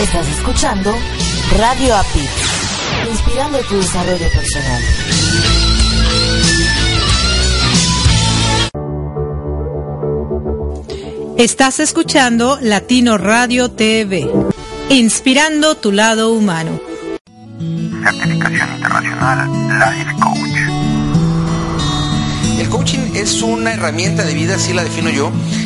Estás escuchando Radio API, inspirando tu desarrollo personal. Estás escuchando Latino Radio TV, inspirando tu lado humano. Certificación internacional Life Coach. El coaching es una herramienta de vida, así la defino yo,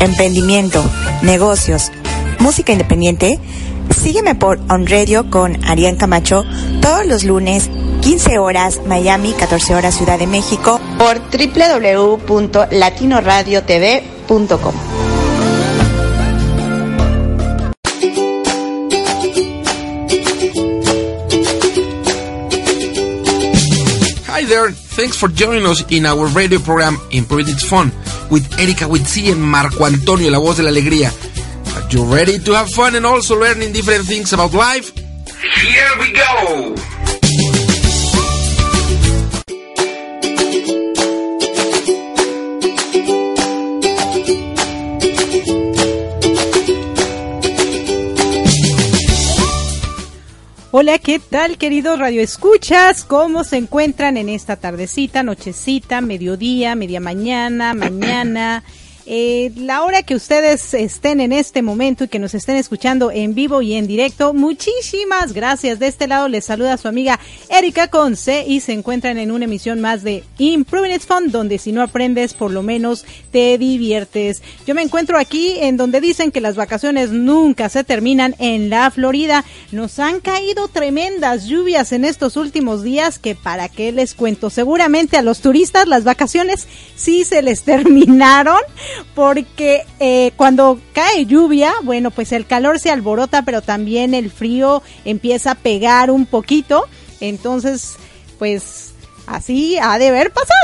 emprendimiento, negocios, música independiente? Sígueme por On Radio con Arián Camacho todos los lunes, 15 horas Miami, 14 horas Ciudad de México, por www.latinoradiotv.com. there, thanks for joining us in our radio program Improve It's Fun with Erika Witsi and Marco Antonio, la voz de la alegría. Are you ready to have fun and also learning different things about life? Here we go. ¿Qué tal, queridos radioescuchas? ¿Cómo se encuentran en esta tardecita, nochecita, mediodía, media mañana, mañana? Eh, la hora que ustedes estén en este momento y que nos estén escuchando en vivo y en directo, muchísimas gracias. De este lado les saluda su amiga Erika Conce y se encuentran en una emisión más de Improving It's Fun, donde si no aprendes, por lo menos te diviertes. Yo me encuentro aquí en donde dicen que las vacaciones nunca se terminan en la Florida. Nos han caído tremendas lluvias en estos últimos días que para qué les cuento. Seguramente a los turistas las vacaciones sí se les terminaron porque eh, cuando cae lluvia, bueno, pues el calor se alborota, pero también el frío empieza a pegar un poquito. Entonces, pues así ha de haber pasado.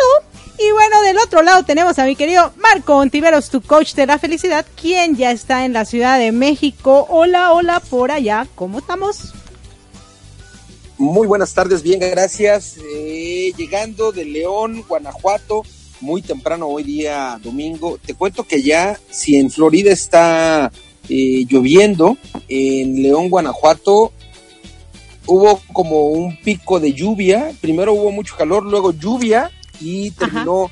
Y bueno, del otro lado tenemos a mi querido Marco Ontiveros, tu coach de la felicidad, quien ya está en la Ciudad de México. Hola, hola, por allá, ¿cómo estamos? Muy buenas tardes, bien, gracias. Eh, llegando de León, Guanajuato, muy temprano hoy día domingo. Te cuento que ya, si en Florida está eh, lloviendo, en León, Guanajuato, hubo como un pico de lluvia. Primero hubo mucho calor, luego lluvia y terminó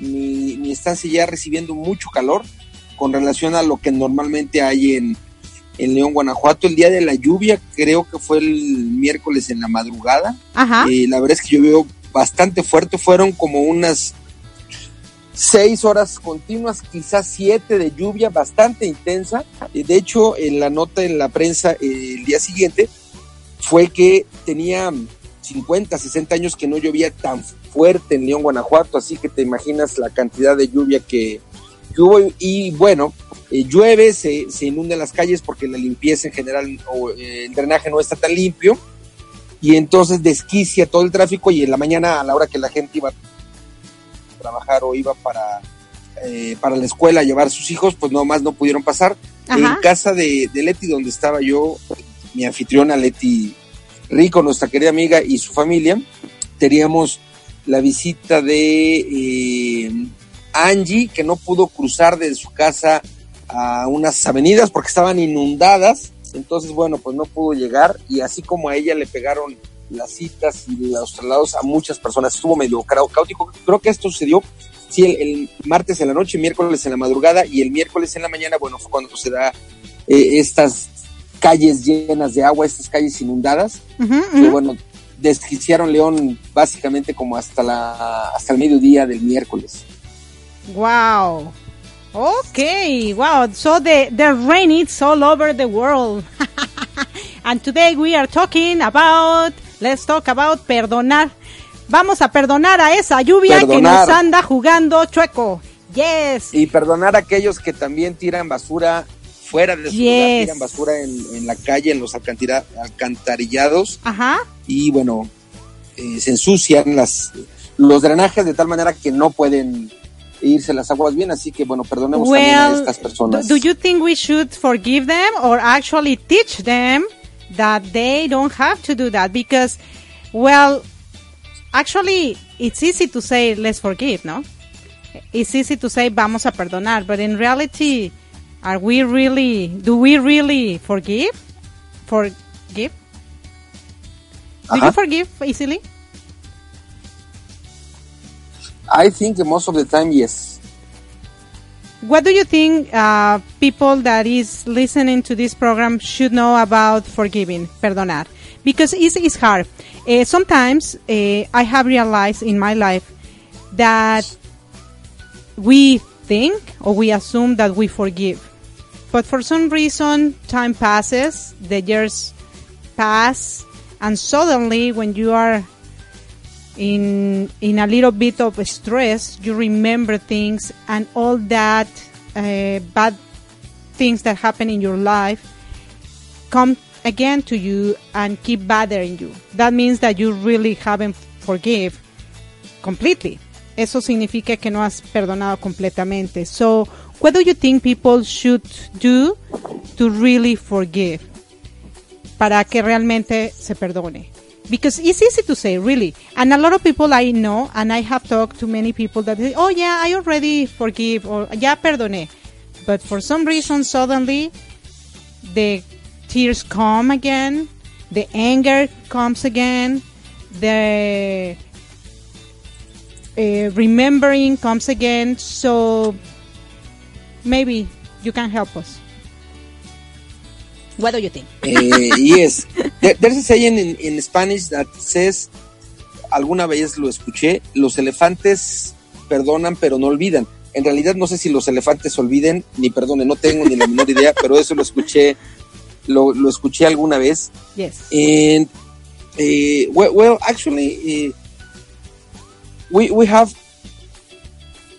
mi, mi, estancia ya recibiendo mucho calor con relación a lo que normalmente hay en, en León, Guanajuato. El día de la lluvia creo que fue el miércoles en la madrugada. Eh, la verdad es que llovió bastante fuerte, fueron como unas seis horas continuas, quizás siete de lluvia bastante intensa. De hecho, en la nota en la prensa eh, el día siguiente fue que tenía 50, 60 años que no llovía tan fuerte en León, Guanajuato, así que te imaginas la cantidad de lluvia que, hubo. Y bueno, eh, llueve, se, se inundan las calles porque la limpieza en general o eh, el drenaje no está tan limpio. Y entonces desquicia todo el tráfico y en la mañana a la hora que la gente iba trabajar o iba para, eh, para la escuela a llevar a sus hijos, pues nomás no pudieron pasar. En casa de, de, Leti, donde estaba yo, mi anfitriona Leti Rico, nuestra querida amiga y su familia, teníamos la visita de eh, Angie, que no pudo cruzar de su casa a unas avenidas porque estaban inundadas. Entonces, bueno, pues no pudo llegar y así como a ella le pegaron las citas y los traslados a muchas personas. Estuvo medio caótico. Creo que esto sucedió, sí, el, el, martes en la noche, miércoles en la madrugada y el miércoles en la mañana, bueno, fue cuando se da eh, estas calles llenas de agua, estas calles inundadas. Uh -huh, que, bueno, desquiciaron León básicamente como hasta la hasta el mediodía del miércoles. Wow. Okay, wow. So the the rain is all over the world. and today we are talking about let's talk about perdonar. Vamos a perdonar a esa lluvia perdonar. que nos anda jugando chueco. Yes. Y perdonar a aquellos que también tiran basura fuera de su yes. lugar, tiran basura en, en, la calle, en los alcantarillados. Ajá. Y bueno, eh, se ensucian las los drenajes de tal manera que no pueden irse las aguas bien, así que bueno, perdonemos well, también a estas personas. Do you think we should forgive them or actually teach them that they don't have to do that? Because, well, actually, it's easy to say let's forgive, no? It's easy to say vamos a perdonar, but in reality, are we really, do we really forgive? Forgive? Do you uh-huh. forgive easily? I think most of the time, yes. What do you think uh, people that is listening to this program should know about forgiving, perdonar? Because it's, it's hard. Uh, sometimes uh, I have realized in my life that we think or we assume that we forgive. But for some reason, time passes, the years pass, and suddenly when you are in in a little bit of stress, you remember things and all that uh, bad things that happen in your life come again to you and keep bothering you. That means that you really haven't forgive completely. Eso significa que no has perdonado completamente. So, what do you think people should do to really forgive? Para que realmente se perdone because it's easy to say really and a lot of people i know and i have talked to many people that say oh yeah i already forgive or ya perdoné but for some reason suddenly the tears come again the anger comes again, the uh, remembering comes again. So maybe you can help us. What do you think? Uh, yes, there, there's a saying in, in Spanish that says, alguna vez lo escuché, los elefantes perdonan pero no olvidan. En realidad no sé si los elefantes olviden ni perdonen, no tengo ni la menor idea, pero eso lo escuché, lo, lo escuché alguna vez. Yes. And uh, well, well, actually, uh, we we have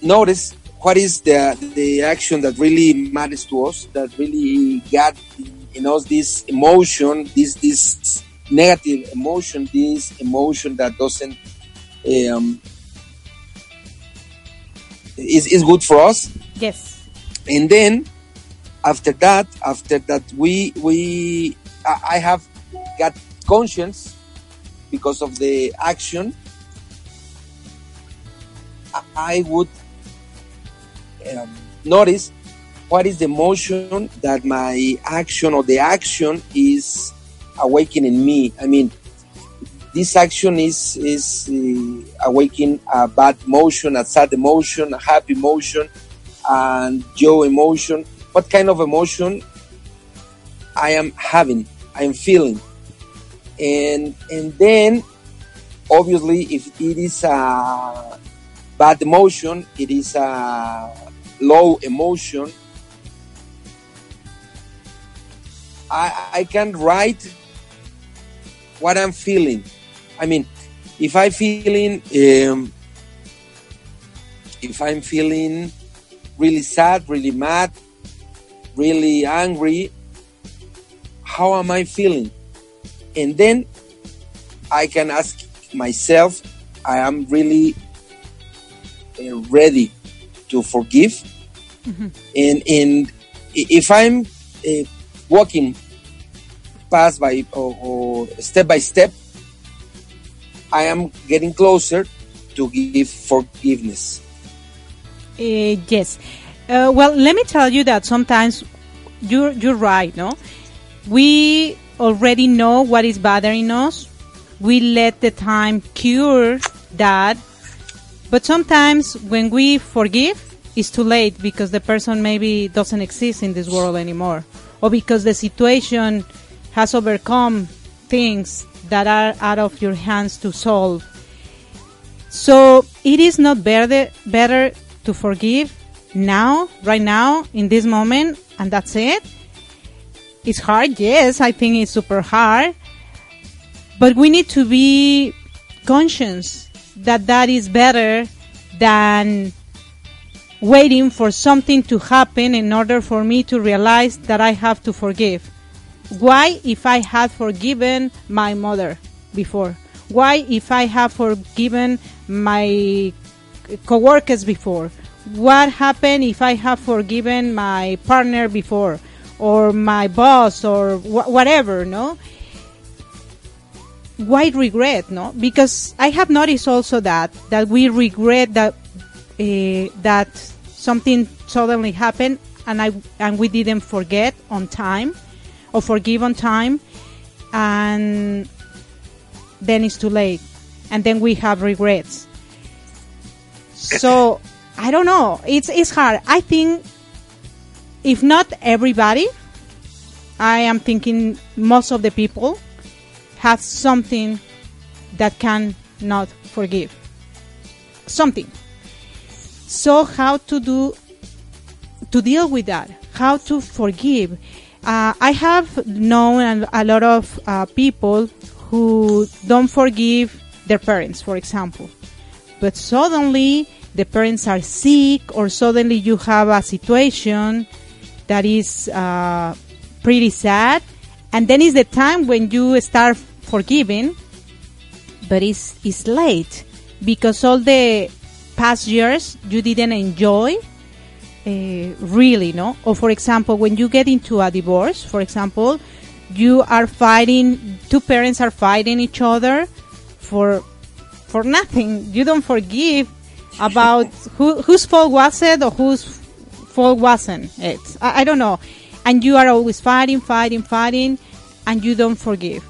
noticed what is the the action that really matters to us, that really got in us this emotion, this this negative emotion, this emotion that doesn't um, is is good for us. Yes. And then after that, after that, we we I have got conscience because of the action. I- I would um, notice what is the emotion that my action or the action is awakening in me. I mean, this action is is uh, awakening a bad emotion, a sad emotion, a happy emotion, and joy emotion. What kind of emotion I am having, I am feeling, and and then obviously if it is a bad emotion, it is a low emotion. I, I can write what I'm feeling. I mean, if I'm feeling, um, if I'm feeling really sad, really mad, really angry, how am I feeling? And then I can ask myself, I am really uh, ready to forgive. And, and if I'm uh, walking pass by or, or step by step, I am getting closer to give forgiveness. Uh, yes. Uh, well, let me tell you that sometimes you're you're right. No, we already know what is bothering us. We let the time cure that, but sometimes when we forgive, it's too late because the person maybe doesn't exist in this world anymore, or because the situation has overcome things that are out of your hands to solve. So it is not better better to forgive now, right now, in this moment, and that's it. It's hard, yes. I think it's super hard, but we need to be conscious that that is better than waiting for something to happen in order for me to realize that I have to forgive. Why, if I had forgiven my mother before? Why, if I have forgiven my coworkers before? What happened if I have forgiven my partner before, or my boss, or wh- whatever? No. Why regret? No, because I have noticed also that that we regret that uh, that something suddenly happened and I and we didn't forget on time or forgive on time. And then it's too late. And then we have regrets. So i don't know. It's it's hard. I think if not everybody i am thinking most of the people have something that can not forgive. Something so how to do to deal with that? How to forgive? Uh, i have known a, lot of uh, people who don't forgive their parents for example. But suddenly the parents are sick or suddenly you have a situation that is uh, pretty sad. And then is the time when you start forgiving but it's, it's late because all the past years you didn't enjoy uh, really no? Or for example when you get into a divorce for example you are fighting two parents are fighting each other for for nothing. You don't forgive about who whose fault was it or whose fault wasn't it. I, I don't know. And you are always fighting fighting fighting and you don't forgive.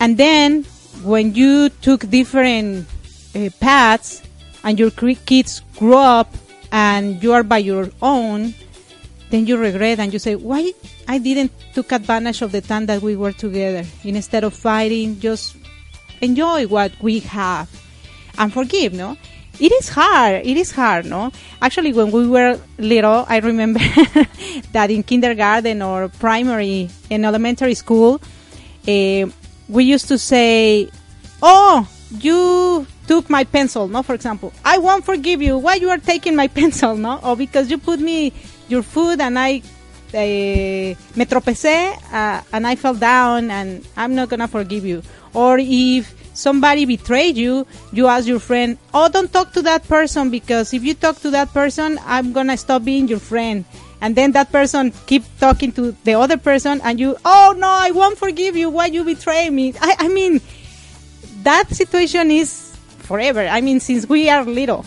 And then when you took different uh, paths and your kids grow up and you are by your own, then you regret and you say, why I didn't took advantage of the time that we were together instead of fighting, just enjoy what we have and forgive, no? It is hard. It is hard, no? Actually, when we were little, I remember that in kindergarten or primary and elementary school, uh, we used to say, "Oh, you took my pencil," no? For example, I won't forgive you. Why you are taking my pencil, no? Or because you put me your food and I uh, me tropecé uh, and I fell down and I'm not gonna forgive you. Or if somebody betrayed you, you ask your friend, "Oh, don't talk to that person because if you talk to that person, I'm gonna stop being your friend." And then that person keep talking to the other person, and you, "Oh no, I won't forgive you. Why you betray me?" I, I mean, that situation is forever. I mean, since we are little,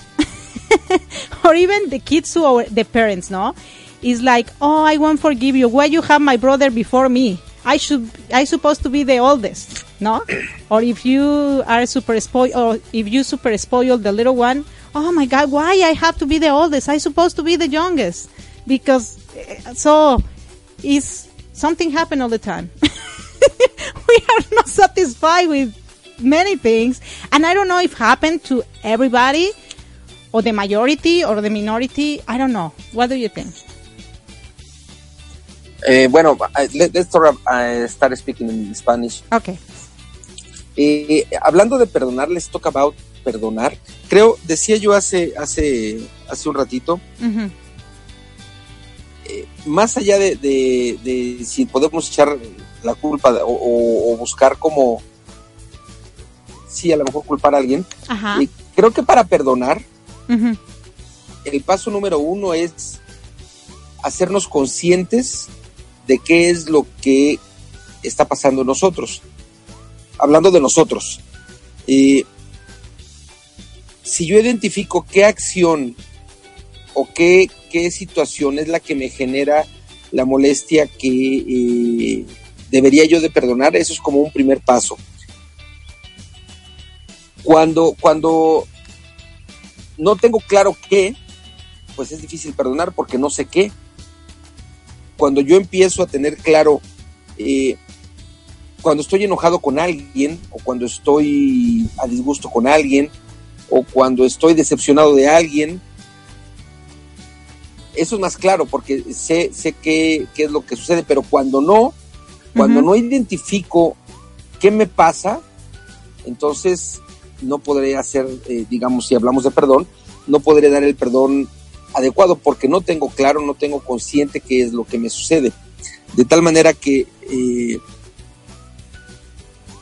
or even the kids to our the parents, no, is like, "Oh, I won't forgive you. Why you have my brother before me?" I should I supposed to be the oldest, no? or if you are super spoiled, or if you super spoiled the little one, oh my God, why I have to be the oldest? I supposed to be the youngest because uh, so is something happen all the time. we are not satisfied with many things, and I don't know if happened to everybody or the majority or the minority. I don't know. What do you think? Eh, bueno, let, let's start, uh, speaking in Spanish. Okay. Eh, hablando de perdonar, let's talk about perdonar. Creo, decía yo hace, hace, hace un ratito, Ujú. eh, más allá de, de- de si podemos echar la culpa o- o buscar como, sí, a lo mejor culpar a alguien, Ajá. creo que para perdonar, el paso número uno es hacernos conscientes de qué es lo que está pasando en nosotros. Hablando de nosotros, eh, si yo identifico qué acción o qué, qué situación es la que me genera la molestia que eh, debería yo de perdonar, eso es como un primer paso. Cuando, cuando no tengo claro qué, pues es difícil perdonar porque no sé qué. Cuando yo empiezo a tener claro, eh, cuando estoy enojado con alguien, o cuando estoy a disgusto con alguien, o cuando estoy decepcionado de alguien, eso es más claro porque sé, sé qué, qué es lo que sucede, pero cuando no, cuando no identifico qué me pasa, entonces no podré hacer, eh, digamos, si hablamos de perdón, no podré dar el perdón adecuado porque no tengo claro, no tengo consciente qué es lo que me sucede. De tal manera que eh,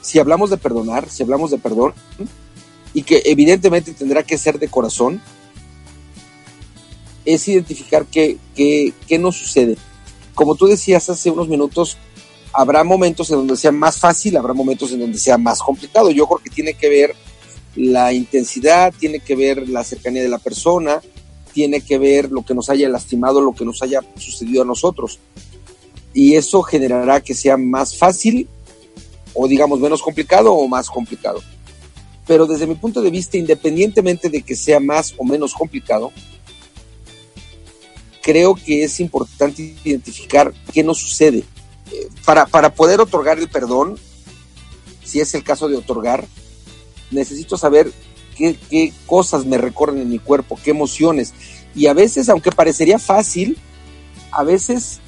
si hablamos de perdonar, si hablamos de perdón, y que evidentemente tendrá que ser de corazón, es identificar qué, qué, qué nos sucede. Como tú decías hace unos minutos, habrá momentos en donde sea más fácil, habrá momentos en donde sea más complicado. Yo creo que tiene que ver la intensidad, tiene que ver la cercanía de la persona, tiene que ver lo que nos haya lastimado, lo que nos haya sucedido a nosotros. Y eso generará que sea más fácil o digamos menos complicado o más complicado. Pero desde mi punto de vista, independientemente de que sea más o menos complicado, creo que es importante identificar qué nos sucede. Eh, para, para poder otorgar el perdón, si es el caso de otorgar, necesito saber qué, cosas me recorren en mi cuerpo, qué emociones. Y a veces, aunque parecería fácil, a veces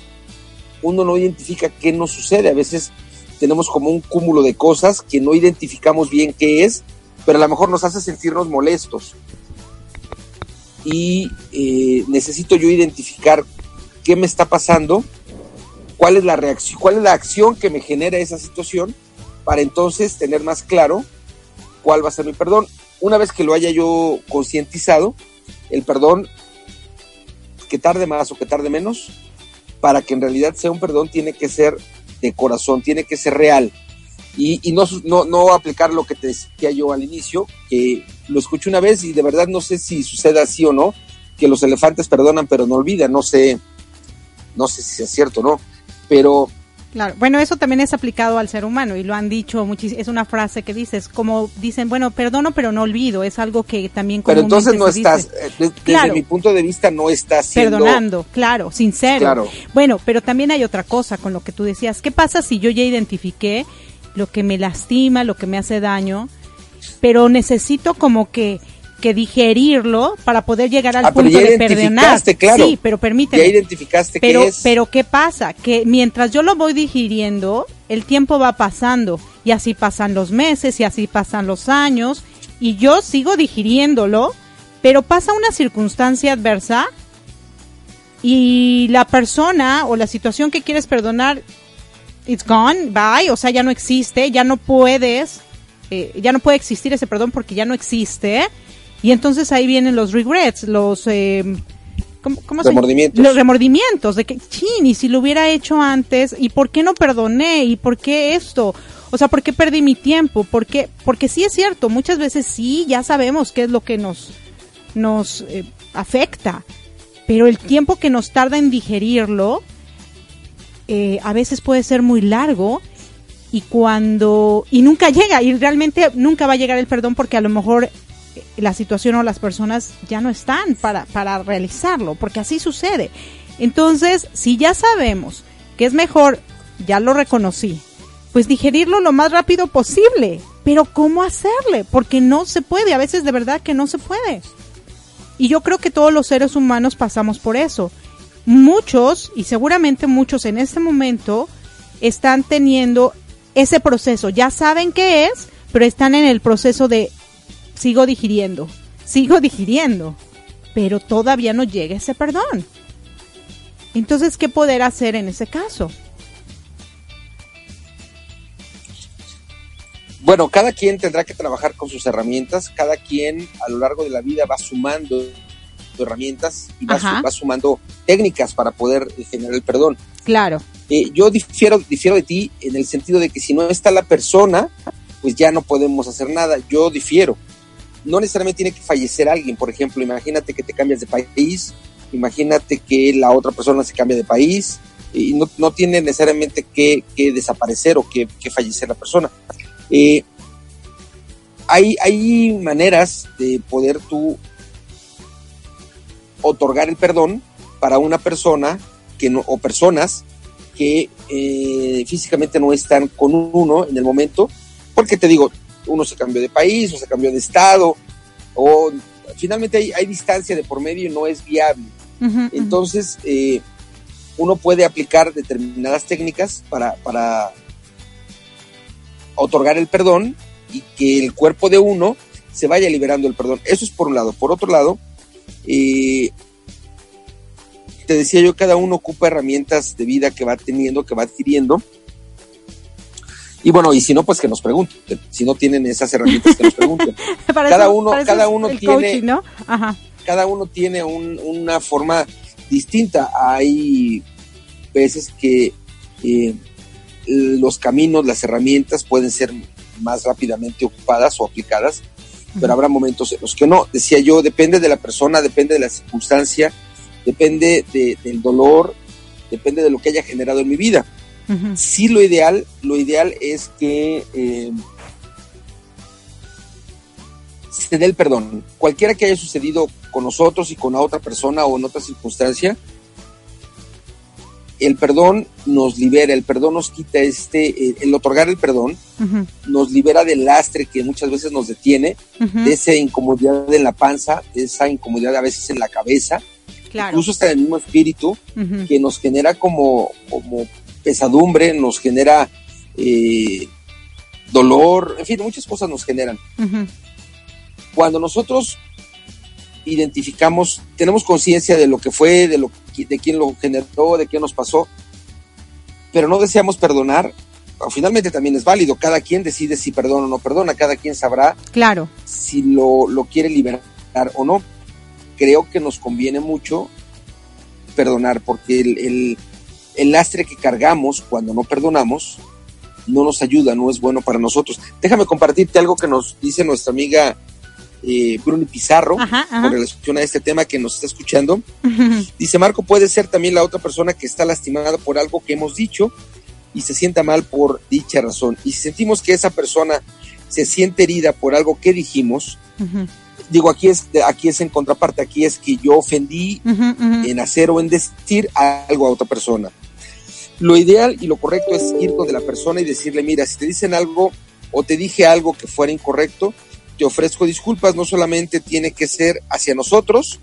uno no identifica qué nos sucede. A veces tenemos como un cúmulo de cosas que no identificamos bien qué es, pero a lo mejor nos hace sentirnos molestos. Y eh, necesito yo identificar qué me está pasando, cuál es la reacción, cuál es la acción que me genera esa situación, para entonces tener más claro cuál va a ser mi perdón. Una vez que lo haya yo concientizado, el perdón, que tarde más o que tarde menos, para que en realidad sea un perdón, tiene que ser de corazón, tiene que ser real. Y, no, no, no aplicar lo que te decía yo al inicio, que lo escuché una vez y de verdad no sé si sucede así o no, que los elefantes perdonan pero no olvidan, no sé, no sé si es cierto o no, pero Claro, bueno, eso también es aplicado al ser humano y lo han dicho muchísimo. Es una frase que dices, como dicen, bueno, perdono pero no olvido. Es algo que también. Pero entonces no estás, dice. eh, de- desde Claro. mi punto de vista, no estás siendo. Perdonando, claro, sincero. Claro. Bueno, pero también hay otra cosa con lo que tú decías. ¿Qué pasa si yo ya identifiqué lo que me lastima, lo que me hace daño, pero necesito como que que digerirlo para poder llegar al Ah, pero punto ya de perdonar? claro. Sí, pero permíteme. Ya identificaste pero, qué es. pero ¿qué pasa? Que mientras yo lo voy digiriendo, el tiempo va pasando y así pasan los meses y así pasan los años y yo sigo digiriéndolo, pero pasa una circunstancia adversa y la persona o la situación que quieres perdonar, it's gone, bye, o sea, ya no existe, ya no puedes, eh, ya no puede existir ese perdón porque ya no existe. Y entonces ahí vienen los regrets, los... eh, ¿cómo, cómo se- Remordimientos. Los remordimientos de que, chin, y si lo hubiera hecho antes, ¿y por qué no perdoné? ¿Y por qué esto? O sea, ¿por qué perdí mi tiempo? ¿Por qué? Porque sí es cierto, muchas veces sí, ya sabemos qué es lo que nos, nos eh, afecta, pero el tiempo que nos tarda en digerirlo eh, a veces puede ser muy largo y cuando y nunca llega y realmente nunca va a llegar el perdón porque a lo mejor la situación o las personas ya no están para, para realizarlo, porque así sucede. Entonces, si ya sabemos que es mejor, ya lo reconocí, pues digerirlo lo más rápido posible. Pero ¿cómo hacerle? Porque no se puede, a veces de verdad que no se puede. Y yo creo que todos los seres humanos pasamos por eso. Muchos, y seguramente muchos en este momento, están teniendo ese proceso. Ya saben qué es, pero están en el proceso de sigo digiriendo, sigo digiriendo, pero todavía no llega ese perdón. Entonces, ¿qué poder hacer en ese caso? Bueno, cada quien tendrá que trabajar con sus herramientas, cada quien a lo largo de la vida va sumando herramientas y va, su- va sumando técnicas para poder generar el perdón. Claro, Eh, yo difiero, difiero de ti en el sentido de que si no está la persona, pues ya no podemos hacer nada. Yo difiero. No necesariamente tiene que fallecer alguien, por ejemplo, imagínate que te cambias de país, imagínate que la otra persona se cambia de país, y no, no tiene necesariamente que, desaparecer o que, que fallecer la persona. Eh, hay, hay maneras de poder tú otorgar el perdón para una persona que no, o personas que eh, físicamente no están con uno en el momento, porque te digo, uno se cambió de país o se cambió de estado, o finalmente hay, hay distancia de por medio y no es viable. Entonces, eh, uno puede aplicar determinadas técnicas para, para otorgar el perdón y que el cuerpo de uno se vaya liberando el perdón. Eso es por un lado. Por otro lado, eh, te decía yo, cada uno ocupa herramientas de vida que va teniendo, que va adquiriendo. Y bueno, y si no, pues que nos pregunten. Si no tienen esas herramientas, que nos pregunten. Cada uno- cada uno tiene- coaching, ¿no? Ajá. cada uno tiene un- una forma distinta. Hay veces que eh, los caminos, las herramientas pueden ser más rápidamente ocupadas o aplicadas, pero habrá momentos en los que no. Decía yo, depende de la persona, depende de la circunstancia, depende de- del dolor, depende de lo que haya generado en mi vida. Sí, lo ideal, lo ideal es que eh, se dé el perdón. Cualquiera que haya sucedido con nosotros y con la otra persona o en otra circunstancia, el perdón nos libera, el perdón nos quita este, eh, el otorgar el perdón nos libera del lastre que muchas veces nos detiene, de esa incomodidad en la panza, de esa incomodidad a veces en la cabeza, Claro. incluso hasta en el mismo espíritu, que nos genera como, como pesadumbre, nos genera eh, dolor, en fin, muchas cosas nos generan. Cuando nosotros identificamos, tenemos conciencia de lo que fue, de lo de quién lo generó, de qué nos pasó, pero no deseamos perdonar, finalmente también es válido, cada quien decide si perdona o no perdona, cada quien sabrá Claro. si lo, lo quiere liberar o no. Creo que nos conviene mucho perdonar, porque el, el- el lastre que cargamos cuando no perdonamos no nos ayuda, no es bueno para nosotros. Déjame compartirte algo que nos dice nuestra amiga eh, Bruni Pizarro Ajá, con relación a este tema que nos está escuchando. Dice Marco, puede ser también la otra persona que está lastimada por algo que hemos dicho y se sienta mal por dicha razón. Y si sentimos que esa persona se siente herida por algo que dijimos, digo, aquí es, aquí es en contraparte, aquí es que yo ofendí en hacer o en decir algo a otra persona. Lo ideal y lo correcto es ir con la persona y decirle, mira, si te dicen algo o te dije algo que fuera incorrecto, te ofrezco disculpas, no solamente tiene que ser hacia nosotros,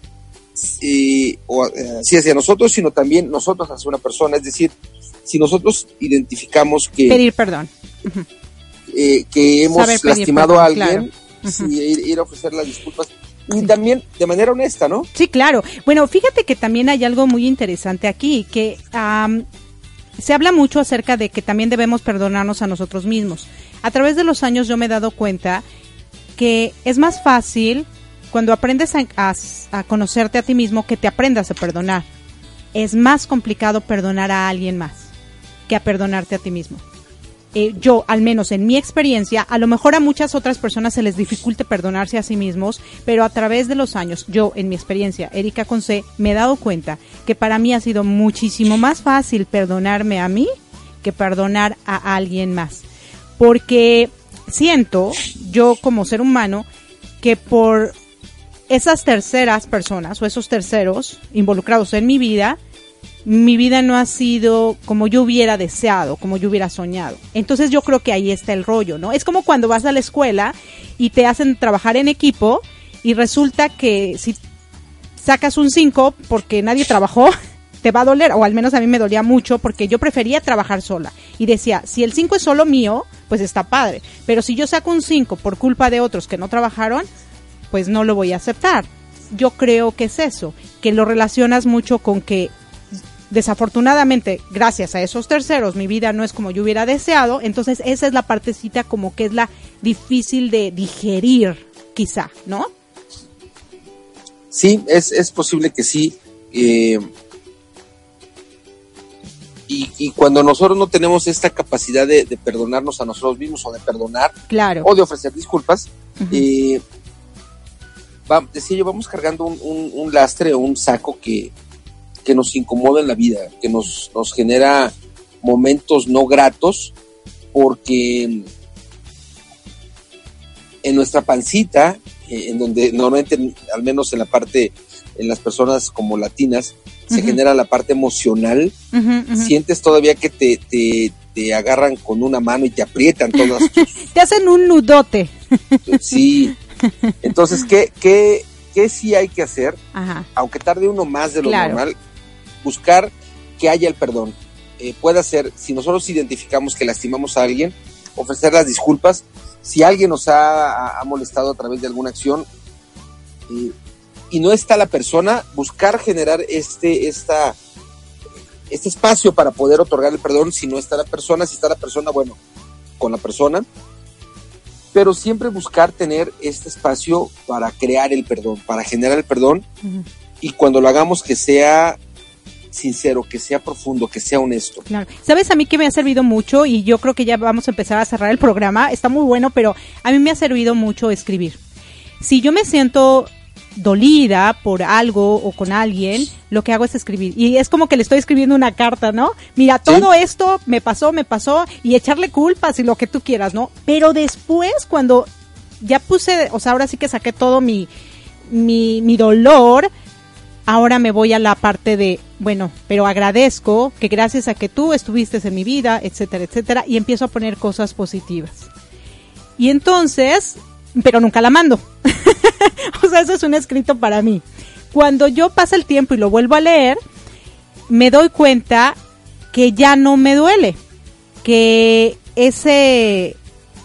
o eh, sí hacia nosotros, sino también nosotros hacia una persona, es decir, si nosotros identificamos que... Pedir perdón. Eh, que hemos lastimado a alguien, ir, a ofrecer las disculpas. Y también de manera honesta, ¿no? Sí, claro. Bueno, fíjate que también hay algo muy interesante aquí, que se habla mucho acerca de que también debemos perdonarnos a nosotros mismos. A través de los años yo me he dado cuenta que es más fácil cuando aprendes a conocerte a ti mismo que te aprendas a perdonar. Es más complicado perdonar a alguien más que a perdonarte a ti mismo. Eh, yo, al menos en mi experiencia, a lo mejor a muchas otras personas se les dificulte perdonarse a sí mismos, pero a través de los años, yo en mi experiencia, Erika Conce, me he dado cuenta que para mí ha sido muchísimo más fácil perdonarme a mí que perdonar a alguien más. Porque siento, yo como ser humano, que por esas terceras personas o esos terceros involucrados en mi vida, mi vida no ha sido como yo hubiera deseado, como yo hubiera soñado. Entonces yo creo que ahí está el rollo, ¿no? Es como cuando vas a la escuela y te hacen trabajar en equipo y resulta que si sacas un 5 porque nadie trabajó, te va a doler, o al menos a mí me dolía mucho porque yo prefería trabajar sola. Y decía, si el 5 es solo mío, pues está padre. Pero si yo saco un 5 por culpa de otros que no trabajaron, pues no lo voy a aceptar. Yo creo que es eso, que lo relacionas mucho con que desafortunadamente, gracias a esos terceros, mi vida no es como yo hubiera deseado, entonces esa es la partecita como que es la difícil de digerir, quizá, ¿no? Sí, es, es posible que sí. Eh, y, cuando nosotros no tenemos esta capacidad de, perdonarnos a nosotros mismos o de perdonar claro. o de ofrecer disculpas, eh, decía yo, vamos cargando un, un lastre o un saco que, que nos incomoda en la vida, que nos, nos genera momentos no gratos, porque en nuestra pancita, eh, en donde normalmente, al menos en la parte, en las personas como latinas, se genera la parte emocional, sientes todavía que te, te, te, agarran con una mano y te aprietan todas. te hacen un nudote. sí. Entonces, ¿qué, qué, qué sí hay que hacer? Aunque tarde uno más de lo normal, buscar que haya el perdón. Eh, puede ser, si nosotros identificamos que lastimamos a alguien, ofrecer las disculpas. Si alguien nos ha, molestado a través de alguna acción eh, y no está la persona, buscar generar este, esta, este espacio para poder otorgar el perdón. Si no está la persona, si está la persona, bueno, con la persona. Pero siempre buscar tener este espacio para crear el perdón, para generar el perdón. Y cuando lo hagamos que sea sincero, que sea profundo, que sea honesto. Claro. ¿Sabes a mí que me ha servido mucho? Y yo creo que ya vamos a empezar a cerrar el programa. Está muy bueno, pero a mí me ha servido mucho escribir. Si yo me siento dolida por algo o con alguien, lo que hago es escribir. Y es como que le estoy escribiendo una carta, ¿no? Mira, todo esto me pasó, me pasó, y echarle culpas y lo que tú quieras, ¿no? Pero después, cuando ya puse, o sea, ahora sí que saqué todo mi, mi, mi dolor, ahora me voy a la parte de, bueno, pero agradezco que gracias a que tú estuviste en mi vida, etcétera, etcétera, y empiezo a poner cosas positivas. Y entonces, pero nunca la mando. o sea, eso es un escrito para mí. Cuando yo paso el tiempo y lo vuelvo a leer, me doy cuenta que ya no me duele, que ese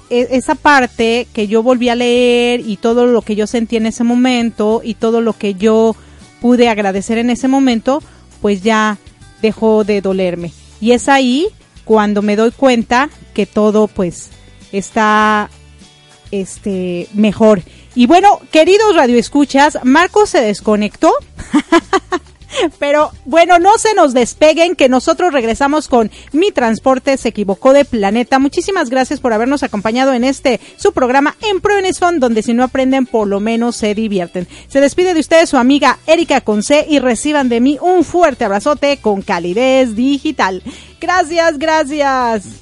e, esa parte que yo volví a leer y todo lo que yo sentí en ese momento y todo lo que yo pude agradecer en ese momento, pues ya dejó de dolerme. Y es ahí cuando me doy cuenta que todo pues está este mejor. Y bueno, queridos radioescuchas, Marco se desconectó. Pero bueno, no se nos despeguen que nosotros regresamos con Mi Transporte se equivocó de planeta. Muchísimas gracias por habernos acompañado en este su programa en Pruebes Fund, donde si no aprenden por lo menos se divierten. Se despide de ustedes su amiga Erika Conce y reciban de mí un fuerte abrazote con calidez digital. Gracias, gracias.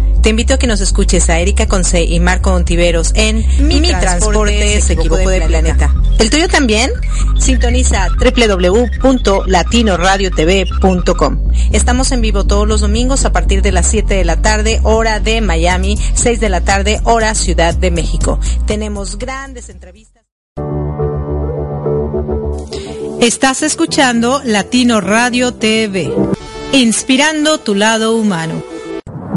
Te invito a que nos escuches a Erika Conce y Marco Ontiveros en Mi, transporte, se equivocó de planeta. ¿El tuyo también? Sintoniza www.latinoradiotv.com. Estamos en vivo todos los domingos a partir de las 7 de la tarde, hora de Miami, 6 de la tarde, hora Ciudad de México. Tenemos grandes entrevistas. Estás escuchando Latino Radio TV, inspirando tu lado humano.